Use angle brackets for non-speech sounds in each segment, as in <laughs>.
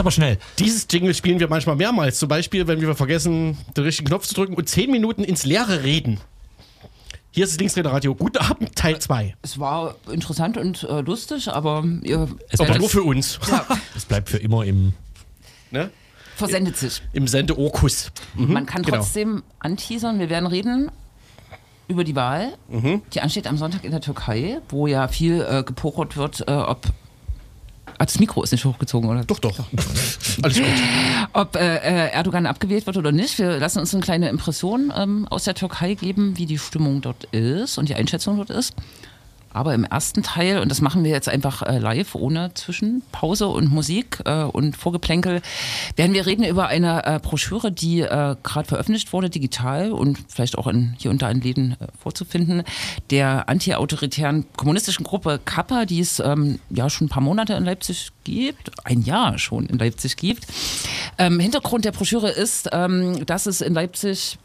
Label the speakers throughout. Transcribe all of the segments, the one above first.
Speaker 1: Jetzt aber schnell.
Speaker 2: Dieses Jingle spielen wir manchmal mehrmals. Zum Beispiel, wenn wir vergessen, den richtigen Knopf zu drücken und zehn Minuten ins Leere reden. Hier ist das Linksräderradio. Guten Abend, Teil 2.
Speaker 3: Es war interessant und äh, lustig, aber ihr
Speaker 1: Es
Speaker 2: Aber
Speaker 1: bleibt,
Speaker 2: nur für uns. <laughs>
Speaker 1: es bleibt für immer im.
Speaker 2: Ne?
Speaker 3: versendet sich.
Speaker 2: Im Sendeorkus. Mhm,
Speaker 3: Man kann
Speaker 2: genau.
Speaker 3: trotzdem anteasern. Wir werden reden über die Wahl,
Speaker 2: Mhm.
Speaker 3: die ansteht am Sonntag in der Türkei, wo ja viel äh, gepokert wird, äh, ob. Ah, das Mikro ist nicht hochgezogen, oder?
Speaker 2: Doch, doch. Alles gut.
Speaker 3: Ob äh, äh, Erdogan abgewählt wird oder nicht. Wir lassen uns eine kleine Impression ähm, aus der Türkei geben, wie die Stimmung dort ist und die Einschätzung dort ist. Aber im ersten Teil, und das machen wir jetzt einfach äh, live, ohne Zwischenpause und Musik äh, und Vorgeplänkel, werden wir reden über eine äh, Broschüre, die gerade veröffentlicht wurde, digital und vielleicht auch in, hier da in Läden vorzufinden, der anti-autoritären kommunistischen Gruppe Kappa, die es ähm, ja schon ein paar Monate in Leipzig gibt, ein Jahr schon in Leipzig gibt. Ähm, Hintergrund der Broschüre ist, ähm, dass es in Leipzig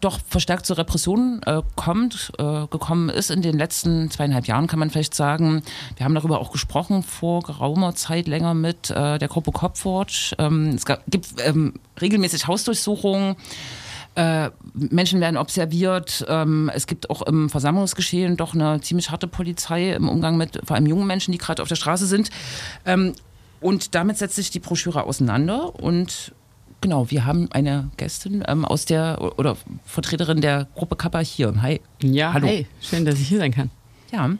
Speaker 3: doch verstärkt zur Repression äh, kommt, äh, gekommen ist in den letzten zweieinhalb Jahren, kann man vielleicht sagen. Wir haben darüber auch gesprochen vor geraumer Zeit länger mit äh, der Gruppe Copwatch. Ähm, es gab, gibt ähm, regelmäßig Hausdurchsuchungen. Äh, Menschen werden observiert. Ähm, es gibt auch im Versammlungsgeschehen doch eine ziemlich harte Polizei im Umgang mit vor allem jungen Menschen, die gerade auf der Straße sind. Ähm, und damit setzt sich die Broschüre auseinander und Genau, wir haben eine Gästin ähm, aus der oder Vertreterin der Gruppe Kappa hier. Hi.
Speaker 4: Ja,
Speaker 3: Hallo.
Speaker 4: hey, schön, dass ich hier sein kann.
Speaker 3: Ja,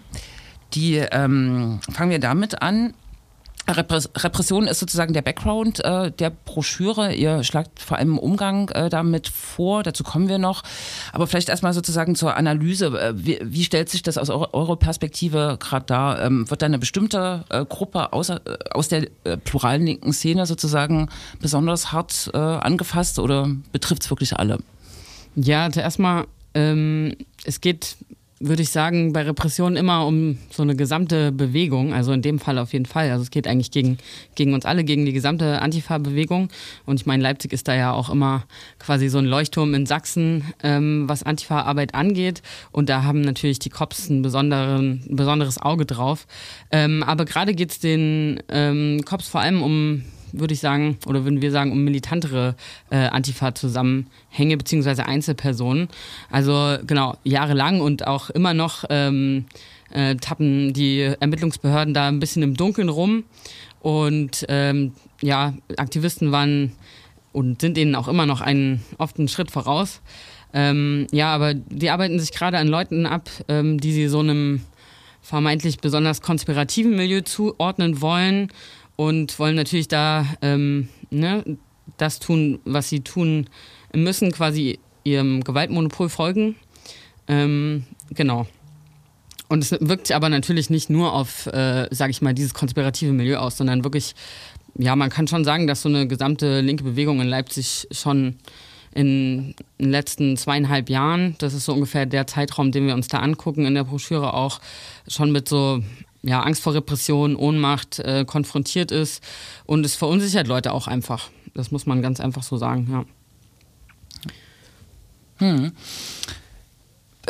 Speaker 3: die ähm, fangen wir damit an. Repres Repression ist sozusagen der Background äh, der Broschüre. Ihr schlagt vor allem Umgang äh, damit vor, dazu kommen wir noch. Aber vielleicht erstmal sozusagen zur Analyse. Äh, wie, wie stellt sich das aus eurer, Perspektive gerade dar? Ähm, wird da eine bestimmte äh, Gruppe außer, äh, aus der äh, pluralen linken Szene sozusagen besonders hart angefasst oder betrifft es wirklich alle?
Speaker 4: Ja, zuerst mal, ähm, es geht, würde ich sagen, bei Repressionen immer um so eine gesamte Bewegung, also in dem Fall auf jeden Fall. Also es geht eigentlich gegen, gegen uns alle, gegen die gesamte Antifa-Bewegung. Und ich meine, Leipzig ist da ja auch immer quasi so ein Leuchtturm in Sachsen, ähm, was Antifa-Arbeit angeht. Und da haben natürlich die Cops ein, besonderen, ein besonderes Auge drauf. Ähm, aber gerade geht es den ähm, Cops vor allem um würde ich sagen, oder würden wir sagen, um militantere äh, Antifa-Zusammenhänge beziehungsweise Einzelpersonen. Also genau, jahrelang und auch immer noch ähm, äh, tappen die Ermittlungsbehörden da ein bisschen im Dunkeln rum. Und ähm, ja, Aktivisten waren und sind ihnen auch immer noch einen, oft einen Schritt voraus. Ähm, ja, aber die arbeiten sich gerade an Leuten ab, ähm, die sie so einem vermeintlich besonders konspirativen Milieu zuordnen wollen und wollen natürlich da ähm, ne, das tun, was sie tun müssen, quasi ihrem Gewaltmonopol folgen. Ähm, genau. Und es wirkt sich aber natürlich nicht nur auf, äh, sage ich mal, dieses konspirative Milieu aus, sondern wirklich, ja, man kann schon sagen, dass so eine gesamte linke Bewegung in Leipzig schon in den letzten zweieinhalb Jahren, das ist so ungefähr der Zeitraum, den wir uns da angucken in der Broschüre auch, schon mit so ja, Angst vor Repression, Ohnmacht äh, konfrontiert ist. Und es verunsichert Leute auch einfach. Das muss man ganz einfach so sagen, ja.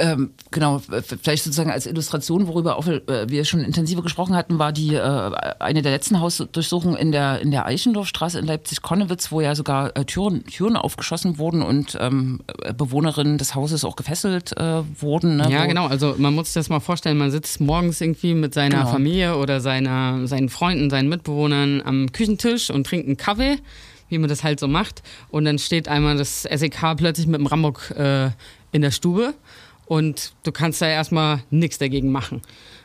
Speaker 3: Ähm, genau, vielleicht sozusagen als Illustration, worüber auch äh, wir schon intensiver gesprochen hatten, war die äh, eine der letzten Hausdurchsuchungen in der in der Eichendorfstraße in Leipzig-Konnewitz, wo ja sogar äh, Türen, Türen aufgeschossen wurden und ähm, äh, Bewohnerinnen des Hauses auch gefesselt äh, wurden. Ne,
Speaker 4: Ja, genau. Also man muss sich das mal vorstellen, man sitzt morgens irgendwie mit seiner
Speaker 3: Genau.
Speaker 4: Familie oder seiner, seinen Freunden, seinen Mitbewohnern am Küchentisch und trinkt einen Kaffee, wie man das halt so macht. Und dann steht einmal das SEK plötzlich mit dem Rambock äh, in der Stube und du kannst da erstmal nichts dagegen machen.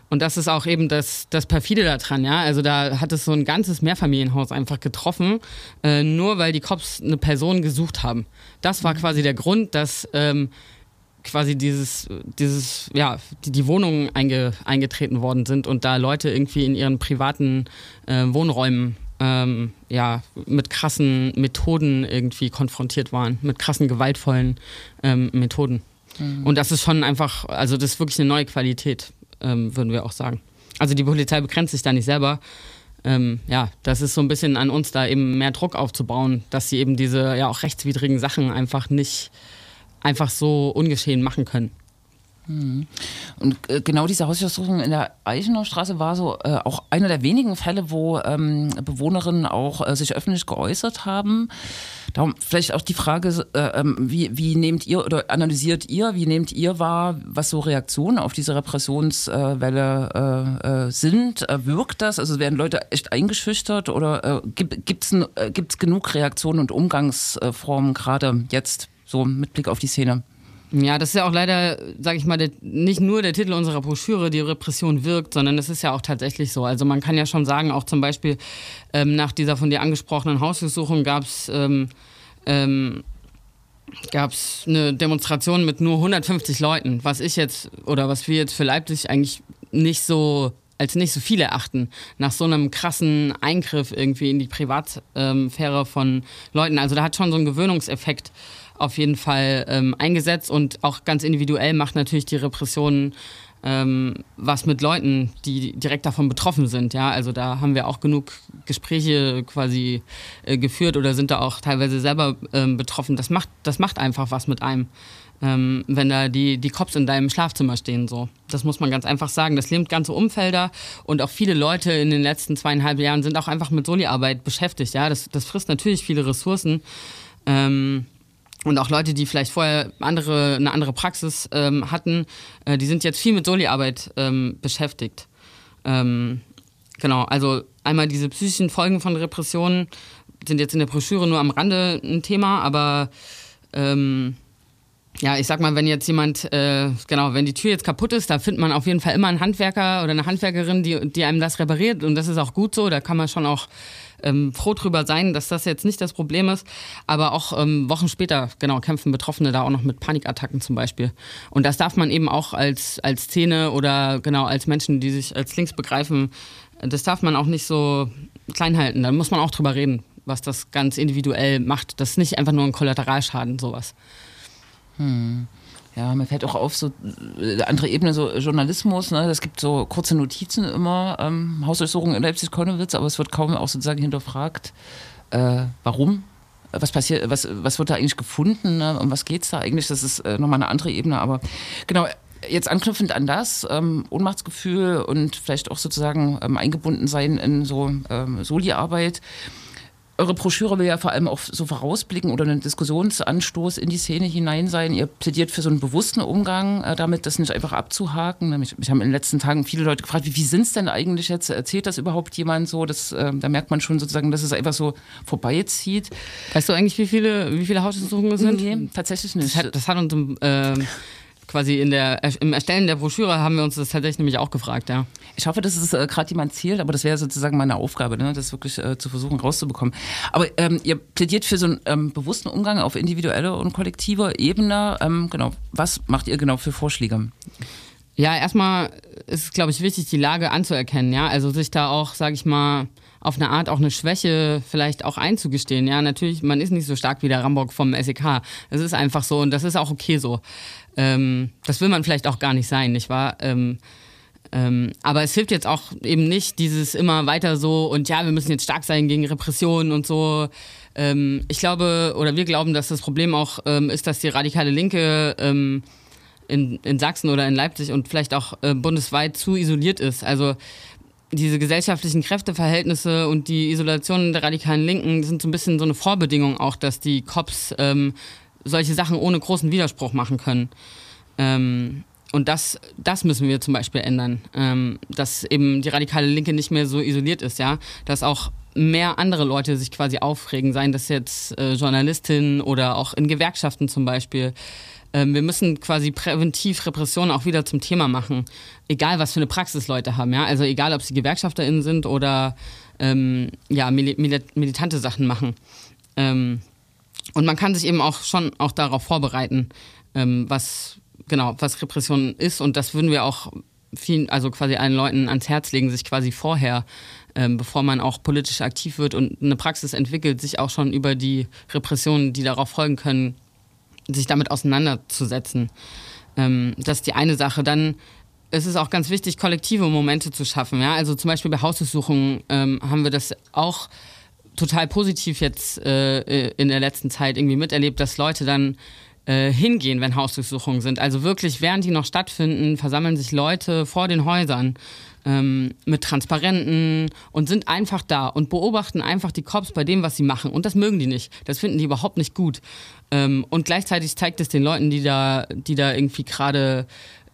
Speaker 4: Und das ist auch eben das, das Perfide daran, ja. Also da hat es so ein ganzes Mehrfamilienhaus einfach getroffen, äh, nur weil die Cops eine Person gesucht haben. Das war quasi der Grund, dass ähm, quasi dieses, dieses, ja, die, die Wohnungen einge, eingetreten worden sind und da Leute irgendwie in ihren privaten äh, Wohnräumen ähm, ja, mit krassen Methoden irgendwie konfrontiert waren, mit krassen, gewaltvollen ähm, Methoden. Und das ist schon einfach, also das ist wirklich eine neue Qualität, ähm, würden wir auch sagen. Also die Polizei begrenzt sich da nicht selber. Ähm, ja, das ist so ein bisschen an uns, da eben mehr Druck aufzubauen, dass sie eben diese ja auch rechtswidrigen Sachen einfach nicht einfach so ungeschehen machen können.
Speaker 3: Und äh, genau diese Hausdurchsuchung in der Eichener Straße war so äh, auch einer der wenigen Fälle, wo ähm, Bewohnerinnen auch äh, sich öffentlich geäußert haben. Darum vielleicht auch die Frage, äh, ähm, wie, wie nehmt ihr oder analysiert ihr, wie nehmt ihr wahr, was so Reaktionen auf diese Repressionswelle äh, äh, sind? Äh, wirkt das? Also werden Leute echt eingeschüchtert oder äh, gibt es äh, gibt's genug Reaktionen und Umgangsformen gerade jetzt so mit Blick auf die Szene?
Speaker 4: Ja, das ist ja auch leider, sage ich mal, der, nicht nur der Titel unserer Broschüre, die Repression wirkt, sondern es ist ja auch tatsächlich so. Also man kann ja schon sagen, auch zum Beispiel ähm, nach dieser von dir angesprochenen Hausdurchsuchung gab es ähm, ähm, gab es eine Demonstration mit nur 150 Leuten, was ich jetzt oder was wir jetzt für Leipzig eigentlich nicht so als nicht so viel erachten, nach so einem krassen Eingriff irgendwie in die Privatsphäre von Leuten. Also da hat schon so ein Gewöhnungseffekt auf jeden Fall ähm, eingesetzt und auch ganz individuell macht natürlich die Repression ähm, was mit Leuten, die direkt davon betroffen sind. Ja, also da haben wir auch genug Gespräche quasi äh, geführt oder sind da auch teilweise selber ähm, betroffen. Das macht, das macht einfach was mit einem. Ähm, wenn da die, die Cops in deinem Schlafzimmer stehen. So. Das muss man ganz einfach sagen. Das lähmt ganze Umfelder und auch viele Leute in den letzten zweieinhalb Jahren sind auch einfach mit Soli-Arbeit beschäftigt. Ja? Das, das frisst natürlich viele Ressourcen. Ähm, und auch Leute, die vielleicht vorher andere, eine andere Praxis ähm, hatten, äh, die sind jetzt viel mit Soli-Arbeit ähm, beschäftigt. Ähm, genau, also einmal diese psychischen Folgen von Repressionen sind jetzt in der Broschüre nur am Rande ein Thema, aber ähm, ja, ich sag mal, wenn jetzt jemand, äh, genau, wenn die Tür jetzt kaputt ist, da findet man auf jeden Fall immer einen Handwerker oder eine Handwerkerin, die, die einem das repariert und das ist auch gut so, da kann man schon auch ähm, froh drüber sein, dass das jetzt nicht das Problem ist. Aber auch ähm, Wochen später, genau, kämpfen Betroffene da auch noch mit Panikattacken zum Beispiel. Und das darf man eben auch als, als Szene oder genau als Menschen, die sich als links begreifen, das darf man auch nicht so klein halten. Da muss man auch drüber reden, was das ganz individuell macht. Das ist nicht einfach nur ein Kollateralschaden, sowas.
Speaker 3: Hm. Ja, mir fällt auch auf, so äh, andere Ebene, so Journalismus, ne? Es gibt so kurze Notizen immer, ähm, Hausdurchsuchung in Leipzig-Konnewitz, aber es wird kaum auch sozusagen hinterfragt, äh, warum was passiert, was, was wird da eigentlich gefunden, ne? um was geht es da eigentlich? Das ist äh, nochmal eine andere Ebene, aber genau, jetzt anknüpfend an das, ähm, Ohnmachtsgefühl und vielleicht auch sozusagen ähm, eingebunden sein in so ähm, Soli-Arbeit eure Broschüre will ja vor allem auch so vorausblicken oder einen Diskussionsanstoß in die Szene hinein sein. Ihr plädiert für so einen bewussten Umgang äh, damit, das nicht einfach abzuhaken. Mich, mich, haben in den letzten Tagen viele Leute gefragt, wie, wie sind es denn eigentlich jetzt? Erzählt das überhaupt jemand so? Das, äh, da merkt man schon sozusagen, dass es einfach so vorbeizieht.
Speaker 4: Weißt du eigentlich, wie viele, wie viele Hausdurchsuchungen es sind?
Speaker 3: Nee, tatsächlich nicht.
Speaker 4: Das hat, das hat uns äh, quasi in der, im Erstellen der Broschüre haben wir uns das tatsächlich nämlich auch gefragt, ja.
Speaker 3: Ich hoffe, dass es äh, gerade jemand zielt, aber das wäre sozusagen meine Aufgabe, ne, das wirklich äh, zu versuchen rauszubekommen. Aber ähm, ihr plädiert für so einen ähm, bewussten Umgang auf individueller und kollektiver Ebene. Ähm, genau, was macht ihr genau für Vorschläge?
Speaker 4: Ja, erstmal ist es, glaube ich, wichtig, die Lage anzuerkennen, ja. Also sich da auch, sage ich mal, auf eine Art auch eine Schwäche vielleicht auch einzugestehen. Ja, natürlich, man ist nicht so stark wie der Rambock vom SEK. Es ist einfach so und das ist auch okay so. Ähm, das will man vielleicht auch gar nicht sein, nicht wahr? Ähm, ähm, aber es hilft jetzt auch eben nicht dieses immer weiter so und ja, wir müssen jetzt stark sein gegen Repressionen und so. Ähm, ich glaube oder wir glauben, dass das Problem auch ähm, ist, dass die radikale Linke ähm, in, in Sachsen oder in Leipzig und vielleicht auch äh, bundesweit zu isoliert ist. Also diese gesellschaftlichen Kräfteverhältnisse und die Isolation der radikalen Linken sind so ein bisschen so eine Vorbedingung auch, dass die Cops ähm, solche Sachen ohne großen Widerspruch machen können. Ähm, und das, das müssen wir zum Beispiel ändern, ähm, dass eben die radikale Linke nicht mehr so isoliert ist, ja, dass auch mehr andere Leute sich quasi aufregen, seien das jetzt äh, Journalistinnen oder auch in Gewerkschaften zum Beispiel. Ähm, wir müssen quasi präventiv Repression auch wieder zum Thema machen, egal was für eine Praxis Leute haben, ja, also egal ob sie GewerkschafterInnen sind oder ähm, ja, mil militante Sachen machen. Ähm, und man kann sich eben auch schon auch darauf vorbereiten, ähm, was genau, was Repression ist. Und das würden wir auch vielen, also quasi allen Leuten ans Herz legen, sich quasi vorher, ähm, bevor man auch politisch aktiv wird und eine Praxis entwickelt, sich auch schon über die Repressionen, die darauf folgen können, sich damit auseinanderzusetzen. Ähm, das ist die eine Sache. Dann ist es auch ganz wichtig, kollektive Momente zu schaffen. Ja? Also zum Beispiel bei Hausdurchsuchungen ähm, haben wir das auch total positiv jetzt äh, in der letzten Zeit irgendwie miterlebt, dass Leute dann äh, hingehen, wenn Hausdurchsuchungen sind. Also wirklich, während die noch stattfinden, versammeln sich Leute vor den Häusern ähm, mit Transparenten und sind einfach da und beobachten einfach die Cops bei dem, was sie machen. Und das mögen die nicht. Das finden die überhaupt nicht gut. Ähm, und gleichzeitig zeigt es den Leuten, die da, die da irgendwie gerade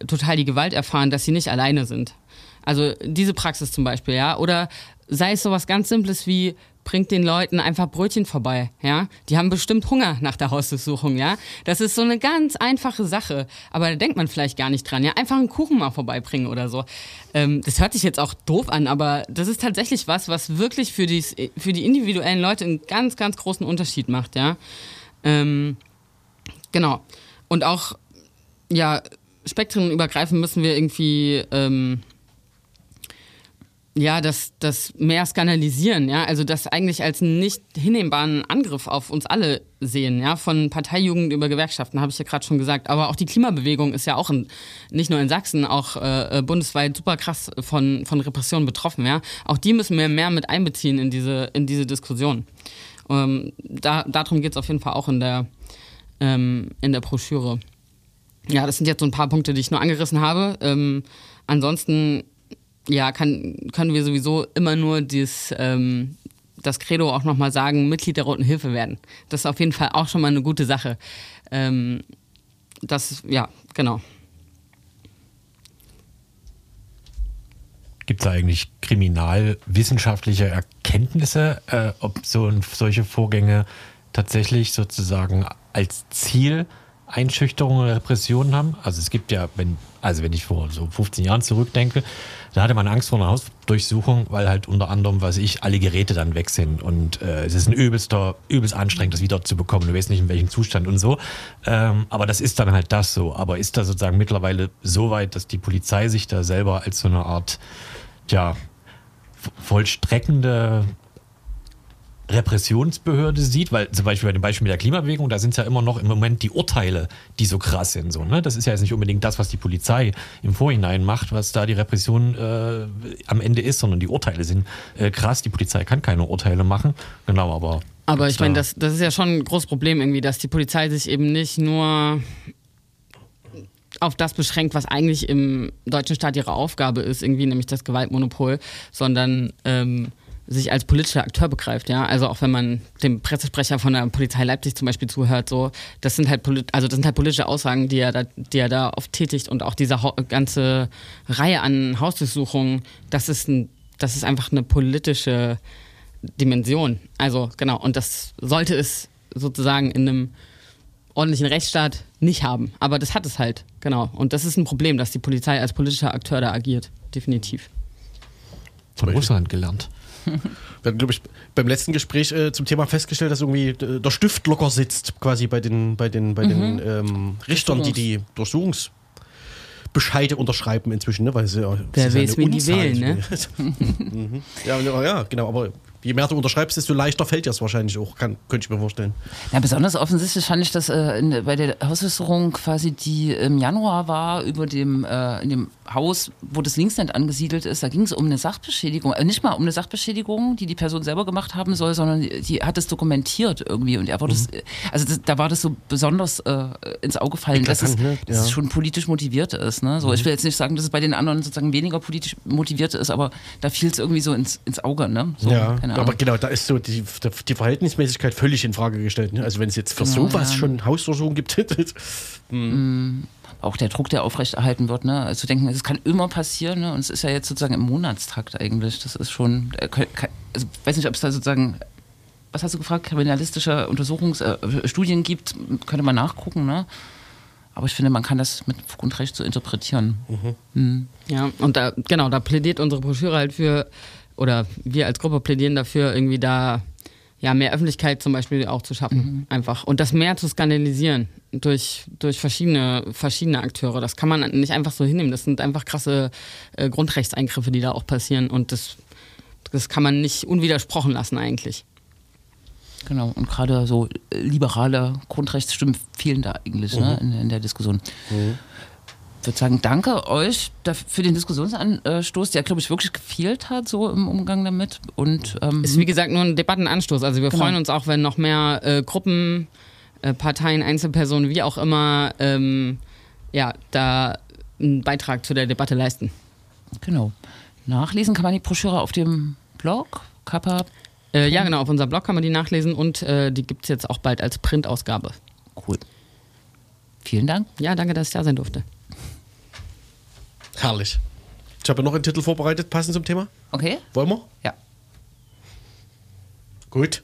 Speaker 4: total die Gewalt erfahren, dass sie nicht alleine sind. Also diese Praxis zum Beispiel, ja. Oder sei es sowas ganz Simples wie, bringt den Leuten einfach Brötchen vorbei, ja. Die haben bestimmt Hunger nach der Hausdurchsuchung, ja. Das ist so eine ganz einfache Sache, aber da denkt man vielleicht gar nicht dran, ja. Einfach einen Kuchen mal vorbeibringen oder so. Ähm, das hört sich jetzt auch doof an, aber das ist tatsächlich was, was wirklich für die, für die individuellen Leute einen ganz, ganz großen Unterschied macht, ja. Ähm, genau. Und auch, ja, spektrenübergreifend müssen wir irgendwie, ähm, ja, das, das mehr skandalisieren, ja, also das eigentlich als nicht hinnehmbaren Angriff auf uns alle sehen, ja, von Parteijugend über Gewerkschaften, habe ich ja gerade schon gesagt, aber auch die Klimabewegung ist ja auch in, nicht nur in Sachsen, auch äh, äh, bundesweit super krass von, von Repressionen betroffen, ja, auch die müssen wir mehr mit einbeziehen in diese, in diese Diskussion. Ähm, da, darum geht es auf jeden Fall auch in der, ähm, in der Broschüre. Ja, das sind jetzt so ein paar Punkte, die ich nur angerissen habe. Ähm, ansonsten ja, kann, können wir sowieso immer nur dies, ähm, das Credo auch nochmal sagen, Mitglied der Roten Hilfe werden. Das ist auf jeden Fall auch schon mal eine gute Sache. Ähm, das, ja, genau.
Speaker 1: Gibt es eigentlich kriminalwissenschaftliche Erkenntnisse, äh, ob so solche Vorgänge tatsächlich sozusagen als Ziel Einschüchterung oder Repressionen haben? Also es gibt ja, wenn, also wenn ich vor so 15 Jahren zurückdenke, da hatte man Angst vor einer Hausdurchsuchung, weil halt unter anderem, weiß ich, alle Geräte dann weg sind und äh, es ist ein übelster, übelst anstrengend, das wieder zu bekommen. Du weißt nicht, in welchem Zustand und so. Ähm, aber das ist dann halt das so. Aber ist da sozusagen mittlerweile so weit, dass die Polizei sich da selber als so eine Art, ja, vollstreckende Repressionsbehörde sieht, weil zum Beispiel bei dem Beispiel mit der Klimabewegung, da sind es ja immer noch im Moment die Urteile, die so krass sind. So, ne? Das ist ja jetzt nicht unbedingt das, was die Polizei im Vorhinein macht, was da die Repression äh, am Ende ist, sondern die Urteile sind äh, krass. Die Polizei kann keine Urteile machen. Genau, aber.
Speaker 4: Aber ich meine, das, das ist ja schon ein großes Problem irgendwie, dass die Polizei sich eben nicht nur auf das beschränkt, was eigentlich im deutschen Staat ihre Aufgabe ist, irgendwie nämlich das Gewaltmonopol, sondern ähm, sich als politischer Akteur begreift, ja. Also auch wenn man dem Pressesprecher von der Polizei Leipzig zum Beispiel zuhört, so, das sind halt also das sind halt politische Aussagen, die er da, die er da oft tätigt und auch diese ganze Reihe an Hausdurchsuchungen, das ist ein, das ist einfach eine politische Dimension. Also genau, und das sollte es sozusagen in einem ordentlichen Rechtsstaat nicht haben. Aber das hat es halt, genau. Und das ist ein Problem, dass die Polizei als politischer Akteur da agiert. Definitiv.
Speaker 1: Von Russland gelernt.
Speaker 2: Wir haben, glaube ich, beim letzten Gespräch äh, zum Thema festgestellt, dass irgendwie äh, der Stift locker sitzt, quasi bei den, bei den, bei mhm. den ähm, Richtern, die die Durchsuchungsbescheide unterschreiben inzwischen, ne? Weil sie,
Speaker 4: Wer weiß, wie die wählen, ne? <laughs>
Speaker 2: mhm. ja, ja, genau, aber je mehr du unterschreibst, desto leichter fällt dir es wahrscheinlich auch, kann, könnte ich mir vorstellen.
Speaker 3: Ja, besonders offensichtlich fand ich, dass äh, in, bei der Hauswässerung quasi, die im Januar war, über dem, äh, in dem Haus, wo das Linksnet angesiedelt ist, da ging es um eine Sachbeschädigung, äh, nicht mal um eine Sachbeschädigung, die die Person selber gemacht haben soll, sondern die, die hat es dokumentiert irgendwie und er wurde mhm. das, also das, da war das so besonders äh, ins Auge fallen, dass es, ne? dass es schon politisch motiviert ist. Ne? So, mhm. Ich will jetzt nicht sagen, dass es bei den anderen sozusagen weniger politisch motiviert ist, aber da fiel es irgendwie so ins, ins Auge. Ne? So,
Speaker 2: ja. Keine Aber genau, da ist so die, die Verhältnismäßigkeit völlig in Frage gestellt. Ne? Also wenn es jetzt für genau, sowas ja. schon Hausdurchsuchungen gibt. <laughs>
Speaker 3: mm. Auch der Druck, der aufrechterhalten wird, ne? Also zu denken, es kann immer passieren, ne? Und es ist ja jetzt sozusagen im Monatstakt eigentlich. Das ist schon, äh, also ich weiß nicht, ob es da sozusagen was hast du gefragt, kriminalistische Untersuchungsstudien äh, gibt, könnte man nachgucken, ne? Aber ich finde, man kann das mit Grundrecht so interpretieren. Mhm.
Speaker 4: Mhm. Ja, und da, genau, da plädiert unsere Broschüre halt für oder wir als Gruppe plädieren dafür, irgendwie da ja, mehr Öffentlichkeit zum Beispiel auch zu schaffen. Mhm. Einfach. Und das mehr zu skandalisieren durch, durch verschiedene, verschiedene Akteure. Das kann man nicht einfach so hinnehmen. Das sind einfach krasse äh, Grundrechtseingriffe, die da auch passieren. Und das, das kann man nicht unwidersprochen lassen eigentlich.
Speaker 3: Genau, und gerade so liberale Grundrechtsstimmen fehlen da eigentlich ne, mhm. ne, in, in, der Diskussion. Mhm würde sagen, danke euch für den Diskussionsanstoß, der, glaube ich, wirklich gefehlt hat, so im Umgang damit. Und,
Speaker 4: ähm, ist wie gesagt nur ein Debattenanstoß. Also wir genau. freuen uns auch, wenn noch mehr äh, Gruppen äh, Parteien, Einzelpersonen, wie auch immer, ähm, ja, da einen Beitrag zu der Debatte leisten.
Speaker 3: Genau. Nachlesen kann man die Broschüre auf dem Blog, Kappa.
Speaker 4: Äh, ja, genau, auf unserem Blog kann man die nachlesen und äh, die gibt es jetzt auch bald als Printausgabe.
Speaker 3: Cool. Vielen Dank.
Speaker 4: Ja, danke, dass ich da sein durfte.
Speaker 2: Herrlich. Ich habe noch einen Titel vorbereitet, passend zum Thema.
Speaker 3: Okay?
Speaker 2: Wollen wir?
Speaker 3: Ja.
Speaker 2: Gut.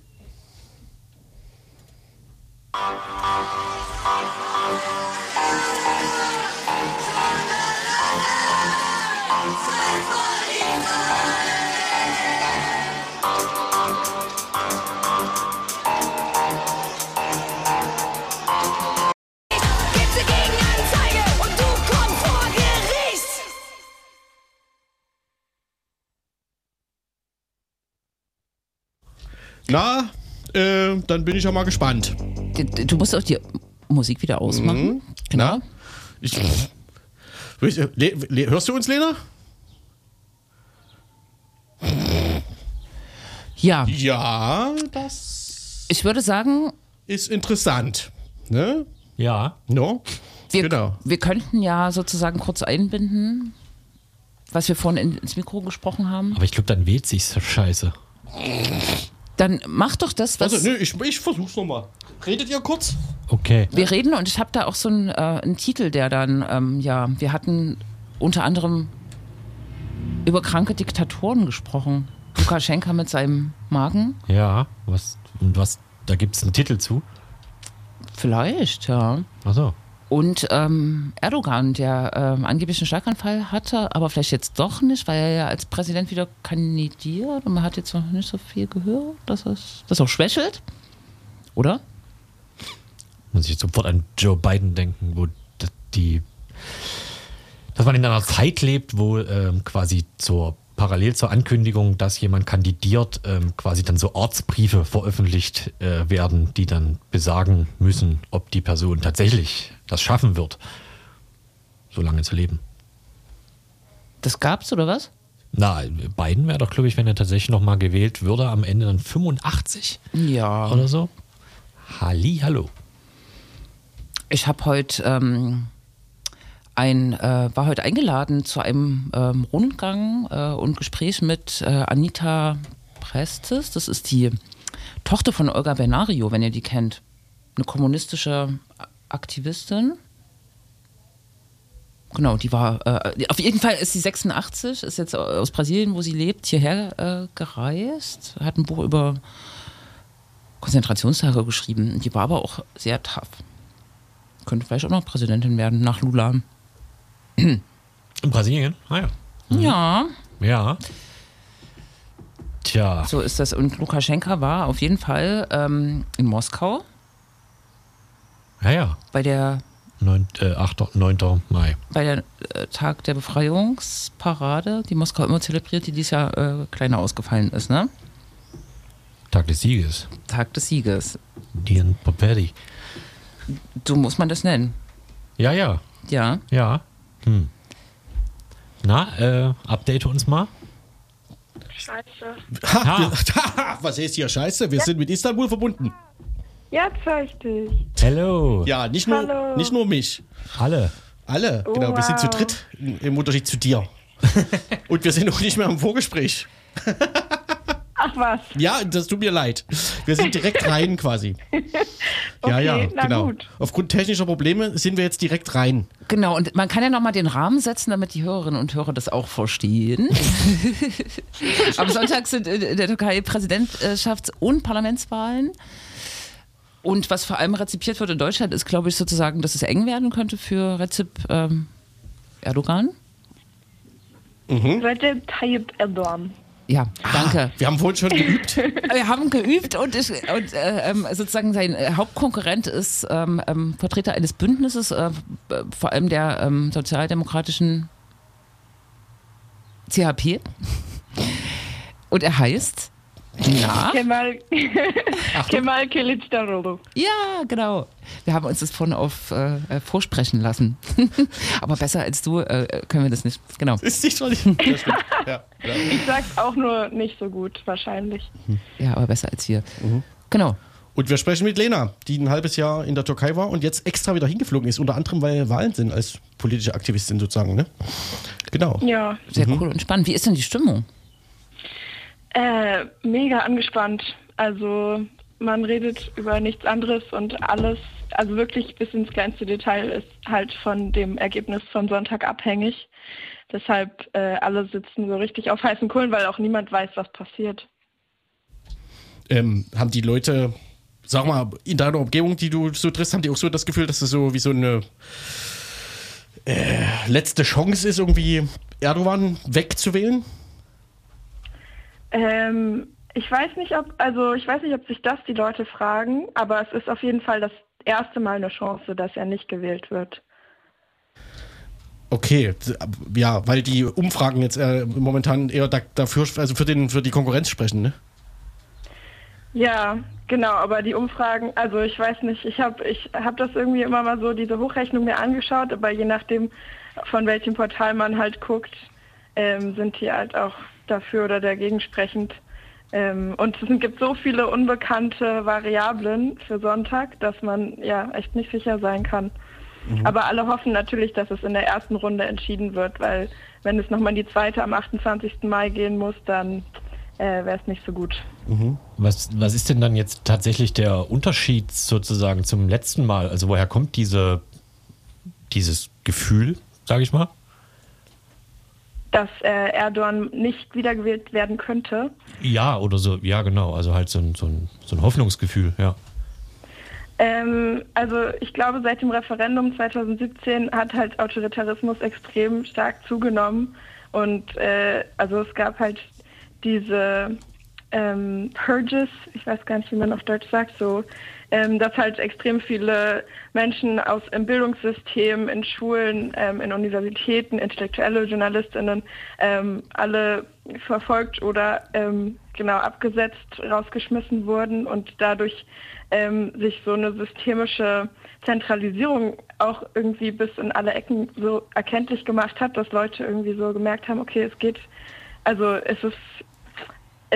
Speaker 2: Na, äh, dann bin ich ja mal gespannt.
Speaker 3: Du, du musst auch die Musik wieder ausmachen. Genau.
Speaker 2: Na? Ich, Le, Le, hörst du uns, Lena?
Speaker 3: Ja,
Speaker 2: Ja, das
Speaker 3: ich würde sagen,
Speaker 2: ist interessant. Ne?
Speaker 1: Ja.
Speaker 2: No?
Speaker 3: wir,
Speaker 2: Genau.
Speaker 3: wir könnten ja sozusagen kurz einbinden, was wir vorhin ins Mikro gesprochen haben.
Speaker 1: Aber ich glaube, dann wählt sich so scheiße.
Speaker 3: Dann mach doch das, was
Speaker 2: Also, nö, ich, ich versuch's nochmal. Redet ihr kurz?
Speaker 1: Okay.
Speaker 3: wir reden. Und ich habe da auch so einen, äh, einen Titel, der dann, ähm, ja, wir hatten unter anderem über kranke Diktatoren gesprochen. Lukaschenka mit seinem Magen.
Speaker 1: Ja. Was, und was, da gibt es einen Titel zu.
Speaker 3: Vielleicht, ja.
Speaker 1: Achso.
Speaker 3: Und ähm, Erdogan, der ähm, angeblich einen Schlaganfall hatte, aber vielleicht jetzt doch nicht, weil er ja als Präsident wieder kandidiert und man hat jetzt noch nicht so viel gehört, dass es das auch schwächelt. Oder?
Speaker 1: Muss ich jetzt sofort an Joe Biden denken, wo die. Dass man in einer Zeit lebt, wo ähm, quasi zur parallel zur Ankündigung, dass jemand kandidiert, ähm, quasi dann so Ortsbriefe veröffentlicht äh, werden, die dann besagen müssen, ob die Person tatsächlich das schaffen wird, so lange zu leben.
Speaker 3: Das gab's oder was?
Speaker 1: Na, Biden wäre doch, glaube ich, wenn er tatsächlich nochmal gewählt würde, am Ende dann 85
Speaker 3: Ja.
Speaker 1: oder so. Halli, hallo.
Speaker 3: Ich habe heute ähm, ein, äh, war heute eingeladen zu einem ähm, Rundgang äh, und Gespräch mit äh, Anita Prestes. Das ist die Tochter von Olga Bernario, wenn ihr die kennt. Eine kommunistische Aktivistin. Genau, die war, äh, auf jeden Fall ist sie 86, ist jetzt aus Brasilien, wo sie lebt, hierher äh, gereist, hat ein Buch über Konzentrationslager geschrieben. Die war aber auch sehr tough. Könnte vielleicht auch noch Präsidentin werden, nach Lula. <clears throat>
Speaker 1: In Brasilien? Ah ja.
Speaker 3: Ja,
Speaker 1: Ja. Tja.
Speaker 3: so ist das. Und Lukaschenka war auf jeden Fall ähm, in Moskau
Speaker 1: Ja, ja.
Speaker 3: bei der,
Speaker 1: 9, äh, 8, 9. Mai.
Speaker 3: bei der äh, Tag der Befreiungsparade, die Moskau immer zelebriert, die dieses Jahr äh, kleiner ausgefallen ist, ne?
Speaker 1: Tag des Sieges.
Speaker 3: Tag des Sieges.
Speaker 1: Dian Poperi.
Speaker 3: So muss man das nennen.
Speaker 1: Ja, ja.
Speaker 3: Ja.
Speaker 1: Ja. Hm. Na, äh, update uns mal.
Speaker 5: Scheiße.
Speaker 2: Ha,
Speaker 1: Ha.
Speaker 2: wir, <laughs> was ist hier scheiße? Wir sind mit Istanbul verbunden.
Speaker 5: Jetzt höre ich dich.
Speaker 1: Hello.
Speaker 2: Ja, nicht nur,
Speaker 5: Hallo.
Speaker 2: nicht nur mich.
Speaker 1: Alle.
Speaker 2: Alle. Genau, wir sind zu
Speaker 5: wow.
Speaker 2: dritt im Unterschied zu dir. <laughs> Und wir sind noch nicht mehr im Vorgespräch.
Speaker 5: Ach was.
Speaker 2: Ja, das tut mir leid. Wir sind direkt rein quasi. <laughs> ja,
Speaker 5: Okay,
Speaker 2: ja,
Speaker 5: na
Speaker 2: genau.
Speaker 5: gut.
Speaker 2: Aufgrund technischer Probleme sind wir jetzt direkt rein.
Speaker 3: Genau, und man kann ja nochmal den Rahmen setzen, damit die Hörerinnen und Hörer das auch verstehen. <laughs> Am Sonntag sind in der Türkei Präsidentschafts- und Parlamentswahlen. Und was vor allem rezipiert wird in Deutschland, ist, glaube ich, sozusagen, dass es eng werden könnte für Rezep ähm, Erdogan.
Speaker 5: Recep Tayyip Erdogan.
Speaker 3: Ja, danke.
Speaker 2: Wir haben vorhin schon geübt. <laughs>
Speaker 3: Wir haben geübt und, ich, und äh, ähm, sozusagen sein äh, Hauptkonkurrent ist ähm, ähm, Vertreter eines Bündnisses, äh, äh, vor allem der ähm, sozialdemokratischen CHP. Und er heißt. Na?
Speaker 5: Kemal, Kemal Kılıçdaroğlu.
Speaker 3: Ja, genau. Wir haben uns das vorhin auf äh, äh, vorsprechen lassen. <laughs> Aber besser als du äh, können wir das nicht. Genau.
Speaker 2: Ist nicht schon nicht. Ja, ja.
Speaker 5: Ich sag's auch nur nicht so gut, wahrscheinlich.
Speaker 3: Ja, aber besser als wir. Genau.
Speaker 2: Und wir sprechen mit Lena, die ein halbes Jahr in der Türkei war und jetzt extra wieder hingeflogen ist, unter anderem, weil Wahlen sind als politische Aktivistin sozusagen, ne? Genau.
Speaker 5: Ja,
Speaker 3: Sehr cool und spannend. Wie ist denn die Stimmung?
Speaker 5: Äh, mega angespannt. Also man redet über nichts anderes und alles, also wirklich bis ins kleinste Detail ist halt von dem Ergebnis von Sonntag abhängig. Deshalb äh, alle sitzen so richtig auf heißen Kohlen, weil auch niemand weiß, was passiert.
Speaker 2: Ähm, haben die Leute, sag mal, in deiner Umgebung, die du so triffst, haben die auch so das Gefühl, dass es so wie so eine äh, letzte Chance ist, irgendwie Erdogan wegzuwählen?
Speaker 5: Ähm, ich weiß nicht, ob, also ich weiß nicht, ob sich das die Leute fragen, aber es ist auf jeden Fall das erste Mal eine Chance, dass er nicht gewählt wird.
Speaker 2: Okay, ja, weil die Umfragen jetzt äh, momentan eher da, dafür, also für, den, für die Konkurrenz sprechen, ne?
Speaker 5: Ja, genau, aber die Umfragen, also ich weiß nicht, ich habe ich hab das irgendwie immer mal so, diese Hochrechnung mir angeschaut, aber je nachdem, von welchem Portal man halt guckt, ähm, sind die halt auch dafür oder dagegen sprechend. Ähm, und es gibt so viele unbekannte Variablen für Sonntag, dass man ja echt nicht sicher sein kann. Aber alle hoffen natürlich, dass es in der ersten Runde entschieden wird, weil wenn es nochmal in die zweite am 28. Mai gehen muss, dann äh, wäre es nicht so gut.
Speaker 1: Was, was ist denn dann jetzt tatsächlich der Unterschied sozusagen zum letzten Mal? Also woher kommt diese, dieses Gefühl, sage ich mal?
Speaker 5: Dass äh, Erdogan nicht wiedergewählt werden könnte.
Speaker 1: Ja, oder so, ja genau. Also halt so ein, so ein, so ein Hoffnungsgefühl, ja.
Speaker 5: Ähm, also ich glaube, seit dem Referendum 2017 hat halt Autoritarismus extrem stark zugenommen. Und äh, also es gab halt diese ähm, Purges, ich weiß gar nicht, wie man auf Deutsch sagt, so, ähm, dass halt extrem viele Menschen aus im Bildungssystem, in Schulen, ähm, in Universitäten, intellektuelle Journalistinnen, ähm, alle verfolgt oder ähm, genau abgesetzt, rausgeschmissen wurden und dadurch ähm, sich so eine systemische Zentralisierung auch irgendwie bis in alle Ecken so erkenntlich gemacht hat, dass Leute irgendwie so gemerkt haben, okay, es geht, also es ist